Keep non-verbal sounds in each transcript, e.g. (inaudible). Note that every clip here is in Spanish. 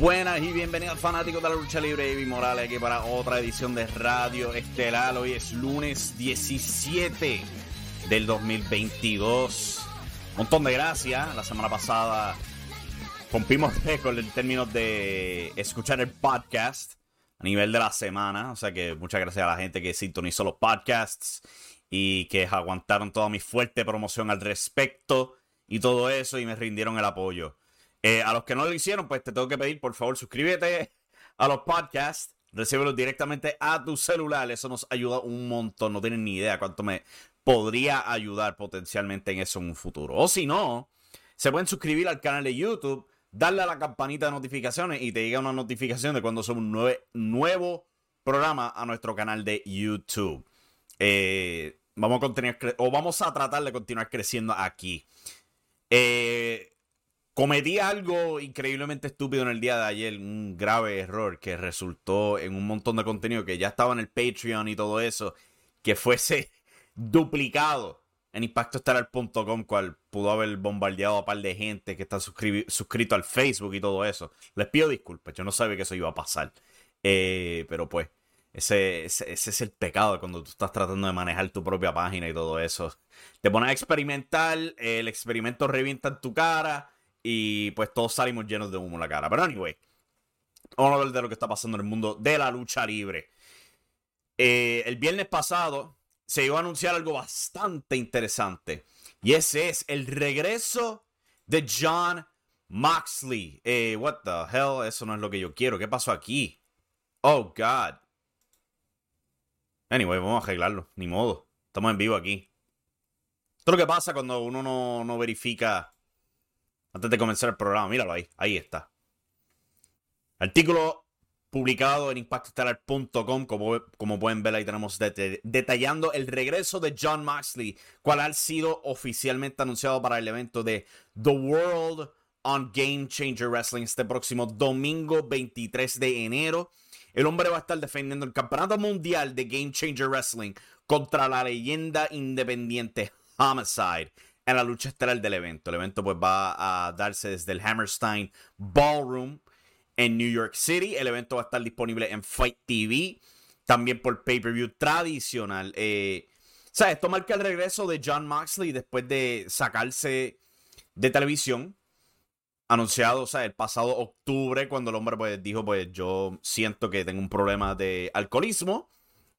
Buenas y bienvenidos fanáticos de la lucha libre. Evi Morales aquí para otra edición de Radio Estelar. Hoy es lunes 17 del 2022. Montón de gracias. La semana pasada rompimos (laughs) récord en términos de escuchar el podcast a nivel de la semana. O sea que muchas gracias a la gente que sintonizó los podcasts y que aguantaron toda mi fuerte promoción al respecto y todo eso y me rindieron el apoyo. Eh, a los que no lo hicieron, pues te tengo que pedir, por favor, suscríbete a los podcasts. Recíbelos directamente a tu celular. Eso nos ayuda un montón. No tienen ni idea cuánto me podría ayudar potencialmente en eso en un futuro. O si no, se pueden suscribir al canal de YouTube, darle a la campanita de notificaciones y te llega una notificación de cuando somos un nuevo programa a nuestro canal de YouTube. Eh, vamos a continuar o vamos a tratar de continuar creciendo aquí. Eh, Cometí algo increíblemente estúpido en el día de ayer, un grave error que resultó en un montón de contenido que ya estaba en el Patreon y todo eso, que fuese (laughs) duplicado en impactoestelar.com, cual pudo haber bombardeado a un par de gente que está suscrito al Facebook y todo eso. Les pido disculpas, yo no sabía que eso iba a pasar. Eh, pero pues, ese, ese, es el pecado cuando tú estás tratando de manejar tu propia página y todo eso. Te pones a experimentar, el experimento revienta en tu cara y pues todos salimos llenos de humo en la cara. Pero anyway, vamos a hablar de lo que está pasando en el mundo de la lucha libre. Eh, el viernes pasado se iba a anunciar algo bastante interesante. Y ese es el regreso de John Moxley. Eh, what the hell? Eso no es lo que yo quiero. ¿Qué pasó aquí? Oh, God. Anyway, vamos a arreglarlo. Ni modo. Estamos en vivo aquí. Esto es lo que pasa cuando uno no, no verifica antes de comenzar el programa. Míralo ahí, ahí está. Artículo publicado en impactostellar.com, como, como pueden ver ahí tenemos detallando el regreso de John Moxley, cual ha sido oficialmente anunciado para el evento de The World on Game Changer Wrestling este próximo domingo 23 de enero. El hombre va a estar defendiendo el campeonato mundial de Game Changer Wrestling contra la leyenda independiente Homicide en la lucha estelar del evento. El evento pues va a darse desde el Hammerstein Ballroom en New York City. El evento va a estar disponible en Fight TV, también por pay-per-view tradicional. Eh, sea, esto marca el regreso de John Moxley después de sacarse de televisión. Anunciado, o sea, el pasado octubre, cuando el hombre pues, dijo, pues yo siento que tengo un problema de alcoholismo.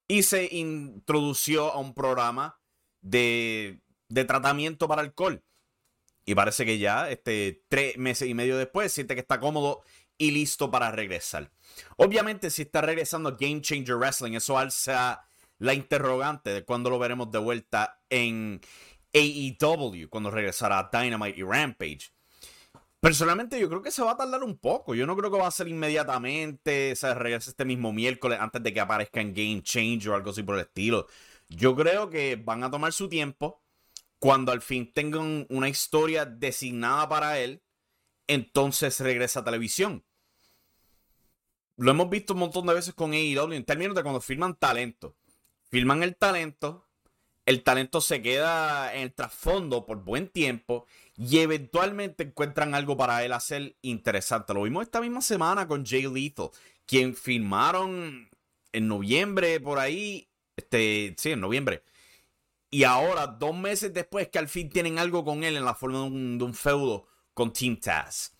Y se introdució a un programa de de tratamiento para alcohol. Y parece que ya, este, tres meses y medio después, siente que está cómodo y listo para regresar. Obviamente, si está regresando Game Changer Wrestling, eso alza la interrogante de cuándo lo veremos de vuelta en AEW, cuando regresará a Dynamite y Rampage. Personalmente yo creo que se va a tardar un poco. Yo no creo que va a ser inmediatamente, se regrese este mismo miércoles antes de que aparezca en Game Change o algo así por el estilo. Yo creo que van a tomar su tiempo. Cuando al fin tengan una historia designada para él, entonces regresa a televisión. Lo hemos visto un montón de veces con AEW en términos de cuando filman talento. Filman el talento, el talento se queda en el trasfondo por buen tiempo y eventualmente encuentran algo para él hacer interesante. Lo vimos esta misma semana con Jay Lethal, quien filmaron en noviembre por ahí, este, sí, en noviembre. Y ahora, dos meses después, que al fin tienen algo con él en la forma de un, feudo con Team Taz.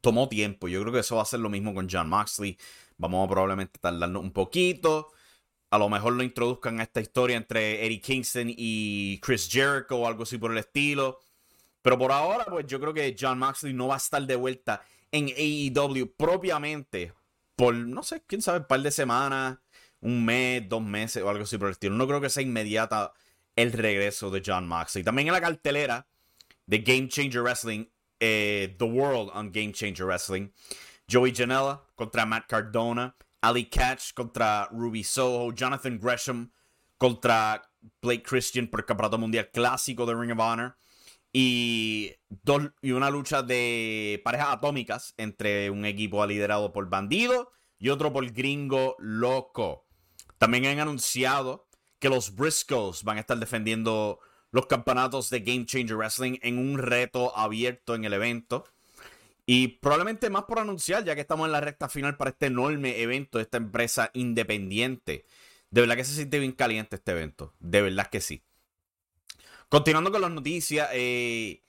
Tomó tiempo. Yo creo que eso va a ser lo mismo con John Moxley. Vamos a probablemente tardarnos un poquito. A lo mejor lo introduzcan a esta historia entre Eddie Kingston y Chris Jericho o algo así por el estilo. Pero por ahora, pues yo creo que John Moxley no va a estar de vuelta en AEW propiamente por, no sé, quién sabe, un par de semanas, un mes, dos meses o algo así por el estilo. No creo que sea inmediata el regreso de John Moxley. También en la cartelera de Game Changer Wrestling, eh, The World on Game Changer Wrestling, Joey Janela contra Matt Cardona, Ali Catch contra Ruby Soho, Jonathan Gresham contra Blake Christian por el Campeonato Mundial Clásico de Ring of Honor y, dos, y una lucha de parejas atómicas entre un equipo liderado por Bandido y otro por Gringo Loco. También han anunciado que los Briscoes van a estar defendiendo los campeonatos de Game Changer Wrestling en un reto abierto en el evento. Y probablemente más por anunciar, ya que estamos en la recta final para este enorme evento de esta empresa independiente. De verdad que se siente bien caliente este evento. De verdad que sí. Continuando con las noticias, eh,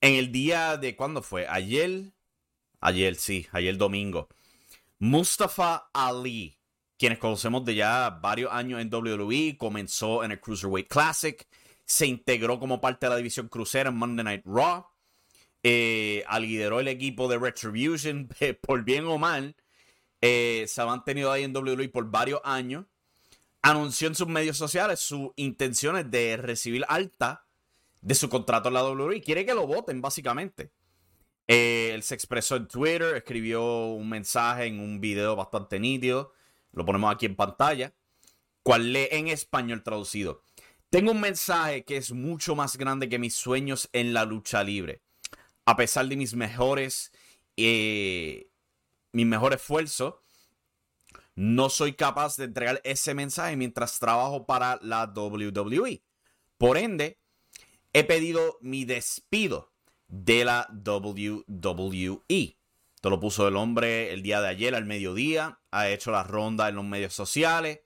en el día de, ¿cuándo fue? Ayer, ayer sí, ayer domingo. Mustafa Ali, quienes conocemos de ya varios años en WWE, comenzó en el Cruiserweight Classic, se integró como parte de la división crucera en Monday Night Raw, eh, lideró el equipo de Retribution, (laughs) por bien o mal, eh, se ha mantenido ahí en WWE por varios años anunció en sus medios sociales sus intenciones de recibir alta de su contrato en la WWE. Quiere que lo voten, básicamente. Eh, él se expresó en Twitter, escribió un mensaje en un video bastante nítido. Lo ponemos aquí en pantalla. Cual lee en español traducido. Tengo un mensaje que es mucho más grande que mis sueños en la lucha libre. A pesar de mis mejores, eh, mi mejor esfuerzo, no soy capaz de entregar ese mensaje mientras trabajo para la WWE. Por ende, he pedido mi despido de la WWE. Esto lo puso el hombre el día de ayer al mediodía. Ha hecho la ronda en los medios sociales.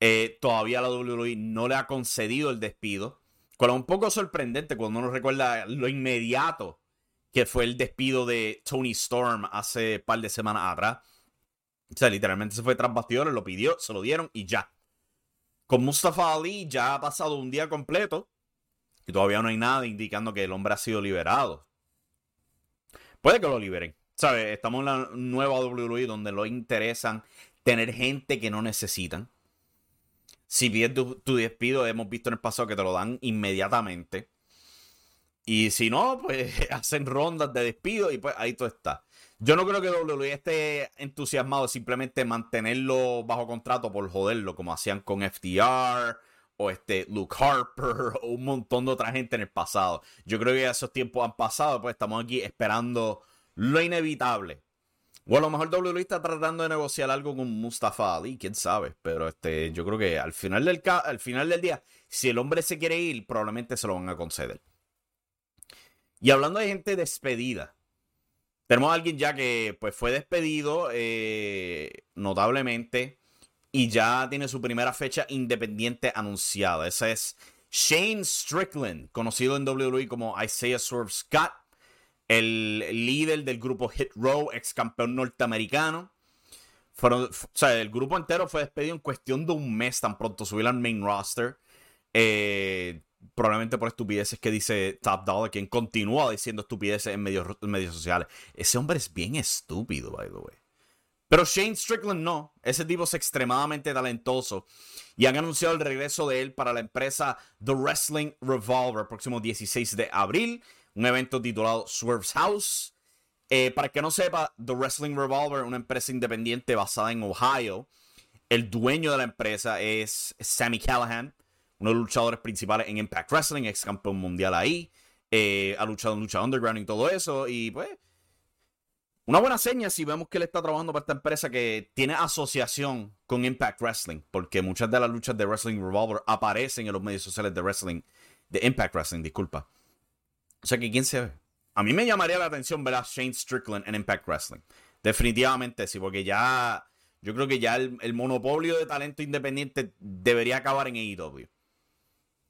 Eh, todavía la WWE no le ha concedido el despido. Con un poco sorprendente cuando uno recuerda lo inmediato que fue el despido de Tony Storm hace un par de semanas atrás. O sea, literalmente se fue tras bastidores, lo pidió, se lo dieron y ya. Con Mustafa Ali ya ha pasado un día completo y todavía no hay nada indicando que el hombre ha sido liberado. Puede que lo liberen. ¿Sabes? Estamos en la nueva WWE donde lo interesan tener gente que no necesitan. Si pides tu, tu, despido, hemos visto en el pasado que te lo dan inmediatamente. Y si no, pues (laughs) hacen rondas de despido y pues ahí tú estás. Yo no creo que WWE esté entusiasmado simplemente mantenerlo bajo contrato por joderlo, como hacían con FTR o este Luke Harper (laughs) o un montón de otra gente en el pasado. Yo creo que esos tiempos han pasado, pues estamos aquí esperando lo inevitable. O a lo mejor WWE está tratando de negociar algo con Mustafa Ali, quién sabe. Pero este, yo creo que al final, del al final del día, si el hombre se quiere ir, probablemente se lo van a conceder. Y hablando de gente despedida, tenemos a alguien ya que pues, fue despedido eh, notablemente y ya tiene su primera fecha independiente anunciada. Ese es Shane Strickland, conocido en WWE como Isaiah Swerve Scott, el líder del grupo Hit Row, ex campeón norteamericano. o sea, el grupo entero fue despedido en cuestión de un mes tan pronto subieron al main roster. Eh, probablemente por estupideces que dice Top Dollar, quien continúa diciendo estupideces en medios, medios sociales. Ese hombre es bien estúpido, by the way. Pero Shane Strickland no. Ese tipo es extremadamente talentoso. Y han anunciado el regreso de él para la empresa The Wrestling Revolver, próximo 16 de abril. Un evento titulado Swerve's House. Eh, para que no sepa, The Wrestling Revolver, una empresa independiente basada en Ohio. El dueño de la empresa es Sammy Callahan, uno de los luchadores principales en Impact Wrestling, ex campeón mundial ahí. Eh, ha luchado en lucha underground y todo eso. Y pues, una buena seña si vemos que él está trabajando para esta empresa que tiene asociación con Impact Wrestling, porque muchas de las luchas de Wrestling Revolver aparecen en los medios sociales de Wrestling, de Impact Wrestling, disculpa. O sea que quién se ve. A mí me llamaría la atención ver a Shane Strickland en Impact Wrestling. Definitivamente sí, porque ya yo creo que ya el, monopolio de talento independiente debería acabar en AEW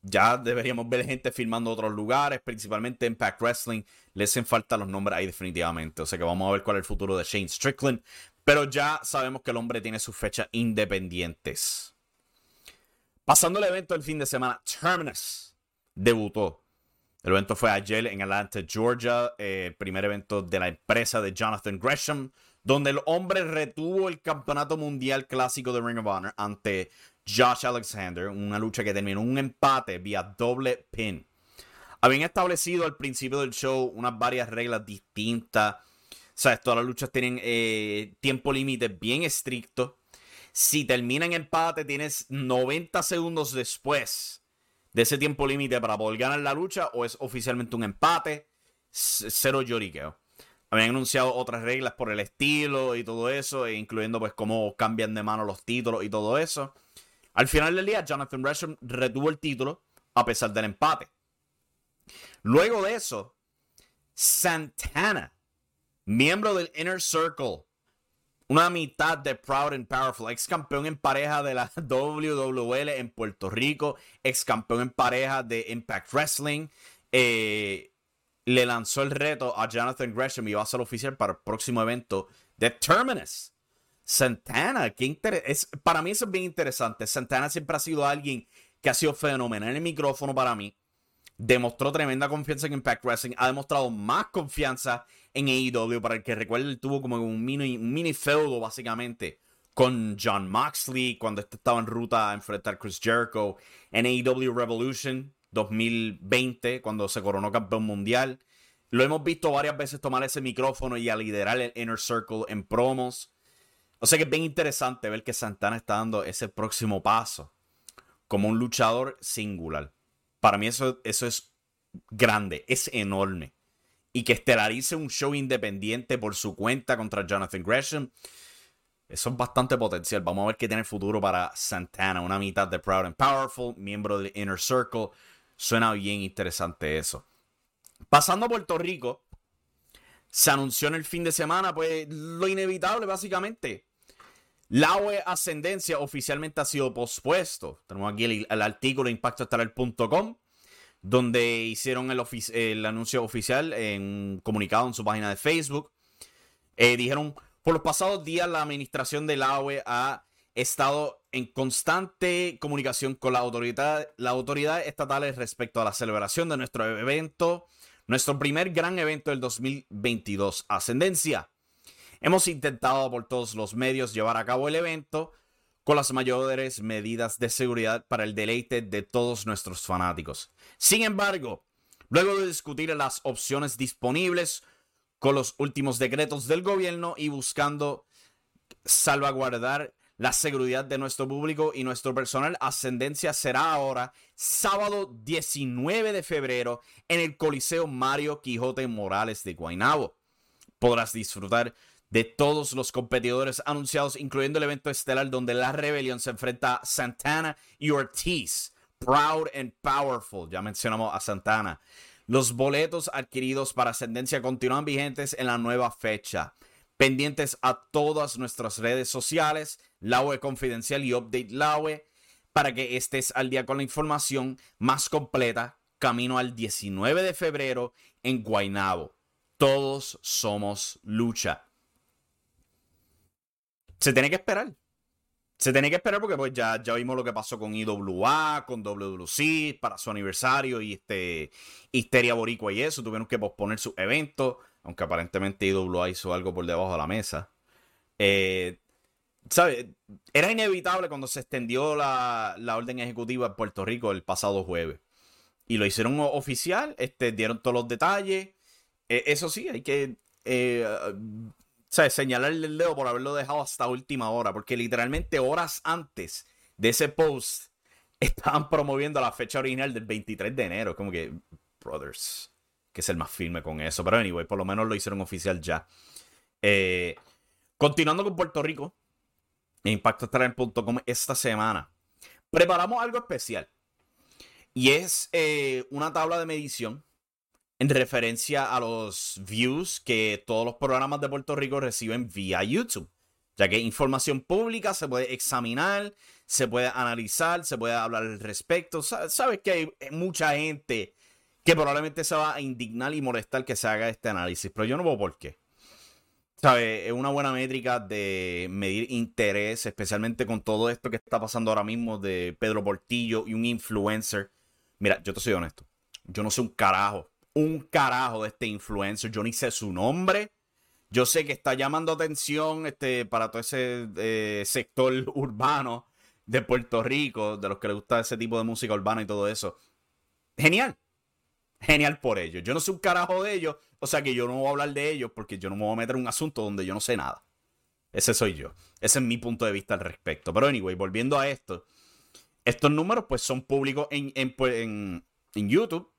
ya deberíamos ver gente filmando otros lugares, principalmente en Pack Wrestling. Le hacen falta los nombres ahí definitivamente. O sea que vamos a ver cuál es el futuro de Shane Strickland. Pero ya sabemos que el hombre tiene sus fechas independientes. Pasando el evento del fin de semana, Terminus debutó. El evento fue ayer en Atlanta, Georgia, eh, el primer evento de la empresa de Jonathan Gresham, donde el hombre retuvo el campeonato mundial clásico de Ring of Honor ante Josh Alexander, una lucha que terminó un empate vía doble pin. Habían establecido al principio del show unas varias reglas distintas. O sea, todas las luchas tienen eh, tiempo límite bien estricto. Si termina en empate, tienes 90 segundos después de ese tiempo límite para poder ganar la lucha o es oficialmente un empate. Cero lloriqueo. Habían anunciado otras reglas por el estilo y todo eso, e incluyendo pues cómo cambian de mano los títulos y todo eso. Al final del día, Jonathan Gresham retuvo el título a pesar del empate. Luego de eso, Santana, miembro del Inner Circle, una mitad de Proud and Powerful, ex campeón en pareja de la (laughs) WWL en Puerto Rico, ex campeón en pareja de Impact Wrestling, eh, le lanzó el reto a Jonathan Gresham y va a ser oficial para el próximo evento de Terminus. Santana, qué es, para mí eso es bien interesante. Santana siempre ha sido alguien que ha sido fenomenal en el micrófono para mí. Demostró tremenda confianza en Impact Wrestling. Ha demostrado más confianza en AEW. Para el que recuerde, él tuvo como un mini, feudo básicamente con John Moxley cuando este estaba en ruta a enfrentar a Chris Jericho en AEW Revolution 2020 cuando se coronó campeón mundial. Lo hemos visto varias veces tomar ese micrófono y a liderar el Inner Circle en promos. O sea que es bien interesante ver que Santana está dando ese próximo paso como un luchador singular. Para mí eso, eso es grande, es enorme. Y que estelarice un show independiente por su cuenta contra Jonathan Gresham. Eso es bastante potencial. Vamos a ver qué tiene el futuro para Santana. Una mitad de Proud and Powerful, miembro del Inner Circle. Suena bien interesante eso. Pasando a Puerto Rico, se anunció en el fin de semana, pues lo inevitable, básicamente. La UE Ascendencia oficialmente ha sido pospuesto. Tenemos aquí el, artículo impactoestelar.com donde hicieron el, anuncio oficial en un comunicado en su página de Facebook. Eh, dijeron, por los pasados días la administración de la UE ha estado en constante comunicación con la autoridad, estatales respecto a la celebración de nuestro evento, nuestro primer gran evento del 2022, Ascendencia. Hemos intentado por todos los medios llevar a cabo el evento con las mayores medidas de seguridad para el deleite de todos nuestros fanáticos. Sin embargo, luego de discutir las opciones disponibles con los últimos decretos del gobierno y buscando salvaguardar la seguridad de nuestro público y nuestro personal, Ascendencia será ahora sábado 19 de febrero en el Coliseo Mario Quijote Morales de Guaynabo. Podrás disfrutar de todos los competidores anunciados, incluyendo el evento estelar donde la rebelión se enfrenta a Santana y Ortiz. Proud and Powerful, ya mencionamos a Santana. Los boletos adquiridos para Ascendencia continúan vigentes en la nueva fecha. Pendientes a todas nuestras redes sociales, Laue Confidencial y Update Laue, para que estés al día con la información más completa camino al 19 de febrero en Guaynabo. Todos somos lucha se tiene que esperar. Se tiene que esperar porque pues ya, ya vimos lo que pasó con IWA, con WWC para su aniversario y este Histeria Boricua y eso. Tuvieron que posponer su evento, aunque aparentemente IWA hizo algo por debajo de la mesa. Eh, Era inevitable cuando se extendió la, la orden ejecutiva en Puerto Rico el pasado jueves. y lo hicieron oficial, este, dieron todos los detalles. E, eso sí, hay que eh, señalarle el dedo por haberlo dejado hasta última hora, porque literalmente horas antes de ese post estaban promoviendo la fecha original del 23 de enero. Como que, brothers, que es el más firme con eso. Pero anyway, por lo menos lo hicieron oficial ya. Eh, continuando con Puerto Rico, impactoestarán.com esta semana. Preparamos algo especial. Y es eh, una tabla de medición en referencia a los views que todos los programas de Puerto Rico reciben vía YouTube. Ya que información pública se puede examinar, se puede analizar, se puede hablar al respecto. Sabes que hay mucha gente que probablemente se va a indignar y molestar que se haga este análisis, pero yo no veo por qué. ¿Sabes? Es una buena métrica de medir interés, especialmente con todo esto que está pasando ahora mismo de Pedro Portillo y un influencer. Mira, yo te soy honesto. Yo no sé un carajo, un carajo de este influencer. Yo ni sé su nombre. Yo sé que está llamando atención este, para todo ese eh, sector (laughs) urbano de Puerto Rico, de los que les gusta ese tipo de música urbana y todo eso. Genial. Genial por ellos. Yo no sé un carajo de ellos, o sea que yo no voy a hablar de ellos porque yo no me voy a meter en un asunto donde yo no sé nada. Ese soy yo. Ese es mi punto de vista al respecto. Pero anyway, volviendo a esto. Estos números pues son públicos en, en, pues, en, en YouTube.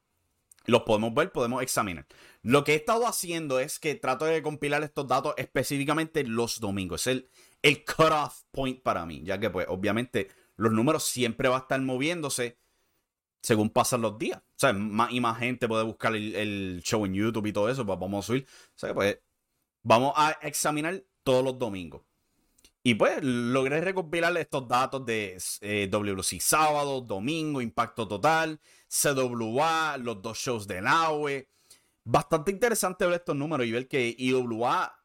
Los podemos ver, podemos examinar. Lo que he estado haciendo es que trato de compilar estos datos específicamente los domingos. Es el, el cutoff point para mí, ya que pues obviamente los números siempre van a estar moviéndose según pasan los días. O sea, más y más gente puede buscar el, show en YouTube y todo eso, pues vamos a subir. O sea, pues vamos a examinar todos los domingos. Y pues logré recopilar estos datos de eh, WC sábado, domingo, impacto total, CWA, los dos shows de NAWE. Bastante interesante ver estos números y ver que IWA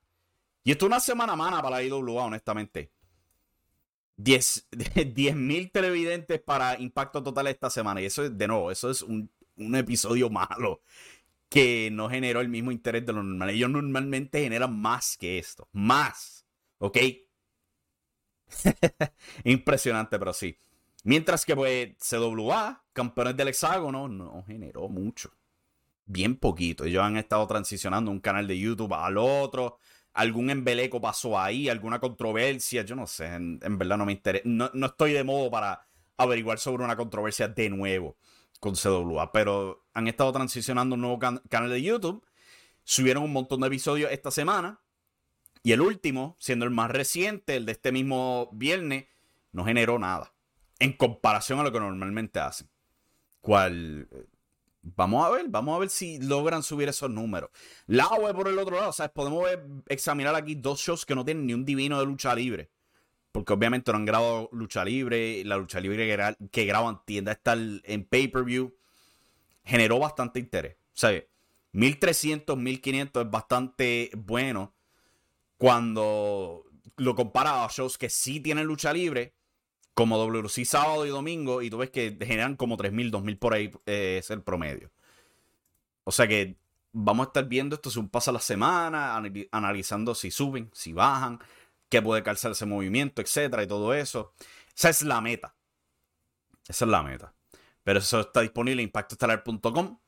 y esto es una semana mana para la IWA, honestamente. 10 (laughs) mil televidentes para impacto total esta semana. Y eso es, de nuevo, eso es un, episodio (laughs) malo que no generó el mismo interés de lo normal. Ellos normalmente generan más que esto. Más. ¿Ok? (laughs) Impresionante, pero sí. Mientras que, pues, CWA, campeones del hexágono, no generó mucho. Bien poquito. Ellos han estado transicionando un canal de YouTube al otro algún embeleco pasó ahí, alguna controversia, yo no sé, en, verdad no me interesa, no, estoy de modo para averiguar sobre una controversia de nuevo con CWA, pero han estado transicionando un nuevo canal de YouTube, subieron un montón de episodios esta semana, y el último, siendo el más reciente, el de este mismo viernes, no generó nada, en comparación a lo que normalmente hacen. Cual Vamos a ver, vamos a ver si logran subir esos números. La web por el otro lado, ¿sabes? Podemos examinar aquí dos shows que no tienen ni un divino de lucha libre. Porque obviamente no han grabado lucha libre. La lucha libre que, graban tienda a en pay-per-view. Generó bastante interés. ¿Sabes? 1300, 1500 es bastante bueno. Cuando lo compara a shows que sí tienen lucha libre como WC sábado y domingo, y tú ves que generan como 3.000, 2.000 por ahí, eh, es el promedio. O sea que vamos a estar viendo esto un pasa la semana, analizando si suben, si bajan, qué puede calzar ese movimiento, etcétera, y todo eso. Esa es la meta. Esa es la meta. Pero eso está disponible en impactoestelar.com.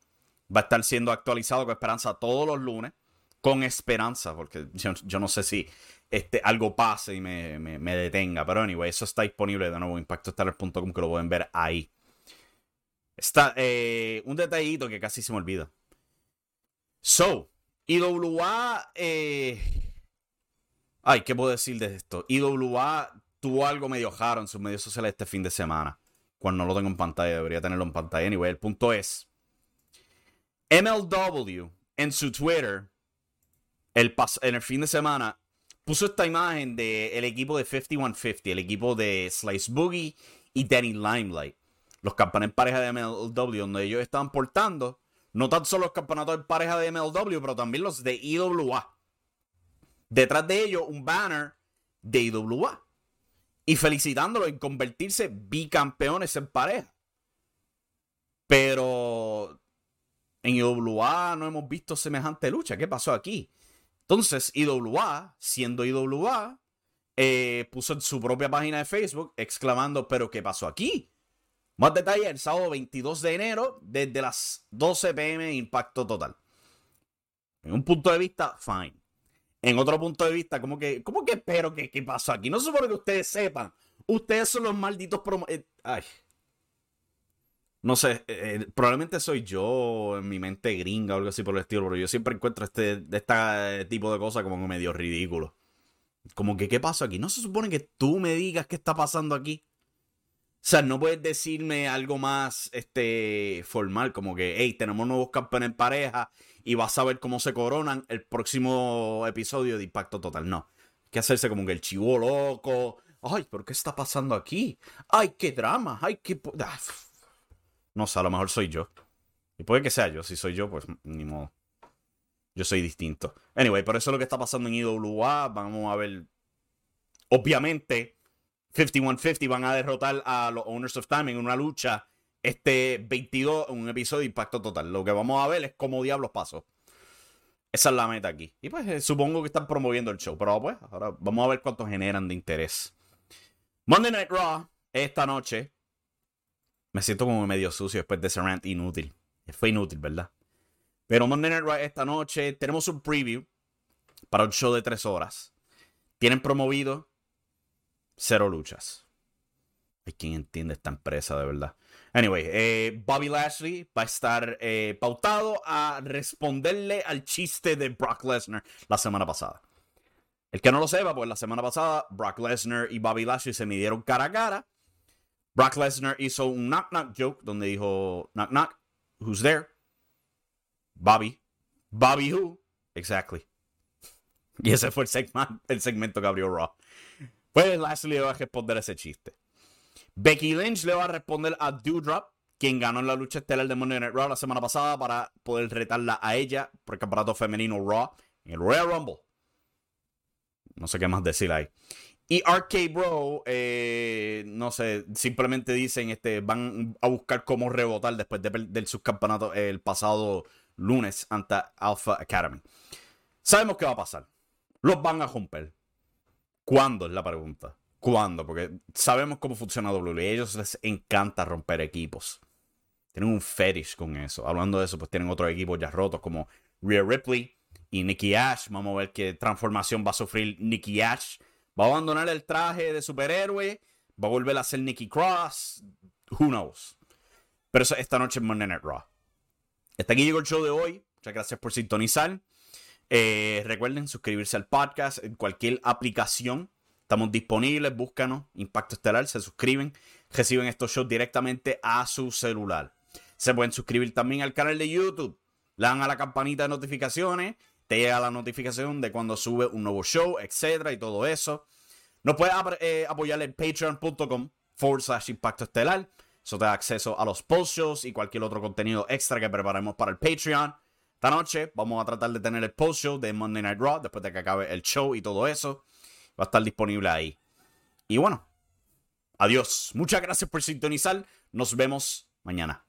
Va a estar siendo actualizado con esperanza todos los lunes. Con esperanza, porque yo no sé si este, algo pase y me, detenga. Pero anyway, eso está disponible de nuevo en impactostellar.com que lo pueden ver ahí. Está eh, un detallito que casi se me olvida. So, IWA. Eh... Ay, ¿qué puedo decir de esto? IWA tuvo algo medio raro en sus medios sociales este fin de semana. Cuando no lo tengo en pantalla, debería tenerlo en pantalla. Anyway, el punto es: MLW en su Twitter, el en el fin de semana, puso esta imagen del equipo de 5150, el equipo de Slice Boogie y Danny Limelight. Los campeones en pareja de MLW, donde ellos estaban portando no tan solo los campeonatos en pareja de MLW, pero también los de IWA. Detrás de ellos, un banner de IWA. Y felicitándolos en convertirse bicampeones en pareja. Pero en IWA no hemos visto semejante lucha. ¿Qué pasó aquí? Entonces, IWA, siendo IWA, eh, puso en su propia página de Facebook exclamando, pero ¿qué pasó aquí? Más detalle el sábado 22 de enero, desde las 12 pm, impacto total. En un punto de vista, fine. En otro punto de vista, como que, ¿cómo que espero que qué pasó aquí? No supone que ustedes sepan. Ustedes son los malditos promo eh, ay. No sé, eh, eh, probablemente soy yo en mi mente gringa o algo así por el estilo, pero yo siempre encuentro este, este tipo de cosas como medio ridículo. Como que, ¿qué pasó aquí? No se supone que tú me digas qué está pasando aquí. O sea, no puedes decirme algo más este, formal, como que, hey, tenemos nuevos campeones en pareja y vas a ver cómo se coronan el próximo episodio de Impacto Total. No. Hay que hacerse como que el chivo loco. Ay, ¿pero qué está pasando aquí? Ay, qué drama. Ay, qué. Ah, no sé, a lo mejor soy yo. Y puede que sea yo. Si soy yo, pues ni modo. Yo soy distinto. Anyway, por eso es lo que está pasando en IWA. Vamos a ver. Obviamente, 5150 van a derrotar a los Owners of Time en una lucha este 22, un episodio de Impacto Total. Lo que vamos a ver es cómo diablos pasó. Esa es la meta aquí. Y pues eh, supongo que están promoviendo el show. Pero pues, ahora vamos a ver cuánto generan de interés. Monday Night Raw, esta noche. Me siento como medio sucio después de ese rant inútil. Fue inútil, ¿verdad? Pero Monday Night Raw esta noche tenemos un preview para un show de tres horas. Tienen promovido cero luchas. Hay quien entiende esta empresa de verdad. Anyway, eh, Bobby Lashley va a estar eh, pautado a responderle al chiste de Brock Lesnar la semana pasada. El que no lo sepa, pues la semana pasada Brock Lesnar y Bobby Lashley se midieron cara a cara. Brock Lesnar hizo un knock knock joke donde dijo knock knock, who's there? Bobby. Bobby who? Exactly. (laughs) Y ese fue el, el segmento que abrió Raw. Pues Lashley va a responder ese chiste. Becky Lynch le va a responder a Doudrop, quien ganó en la lucha estelar de Monday Night Raw la semana pasada para poder retarla a ella por el campeonato femenino Raw en el Royal Rumble. No sé qué más decir ahí. Y RK Bro, eh, no sé, simplemente dicen, este, van a buscar cómo rebotar después del subcampeonato el pasado lunes ante Alpha Academy. Sabemos qué va a pasar. Los van a romper. ¿Cuándo es la pregunta? ¿Cuándo? Porque sabemos cómo funciona WWE. A ellos les encanta romper equipos. Tienen un fetish con eso. Hablando de eso, pues tienen otros equipos ya rotos como Rhea Ripley y Nikki Ash. Vamos a ver qué transformación va a sufrir Nikki Ash. Va a abandonar el traje de superhéroe. Va a volver a ser Nikki Cross. Who knows? Pero esta noche en Monday Night Raw. Hasta aquí llegó el show de hoy. Muchas gracias por sintonizar. Eh, recuerden suscribirse al podcast en cualquier aplicación Estamos disponibles, búscanos, Impacto Estelar, se suscriben, reciben estos shows directamente a su celular. Se pueden suscribir también al canal de YouTube, le dan a la campanita de notificaciones, te llega la notificación de cuando sube un nuevo show, etcétera, y todo eso. Nos puedes eh, apoyar en patreon.com forward slash impacto estelar. Eso te da acceso a los post shows y cualquier otro contenido extra que preparemos para el Patreon. Esta noche vamos a tratar de tener el post show de Monday Night Raw después de que acabe el show y todo eso va a estar disponible ahí. Y bueno, adiós. Muchas gracias por sintonizar. Nos vemos mañana.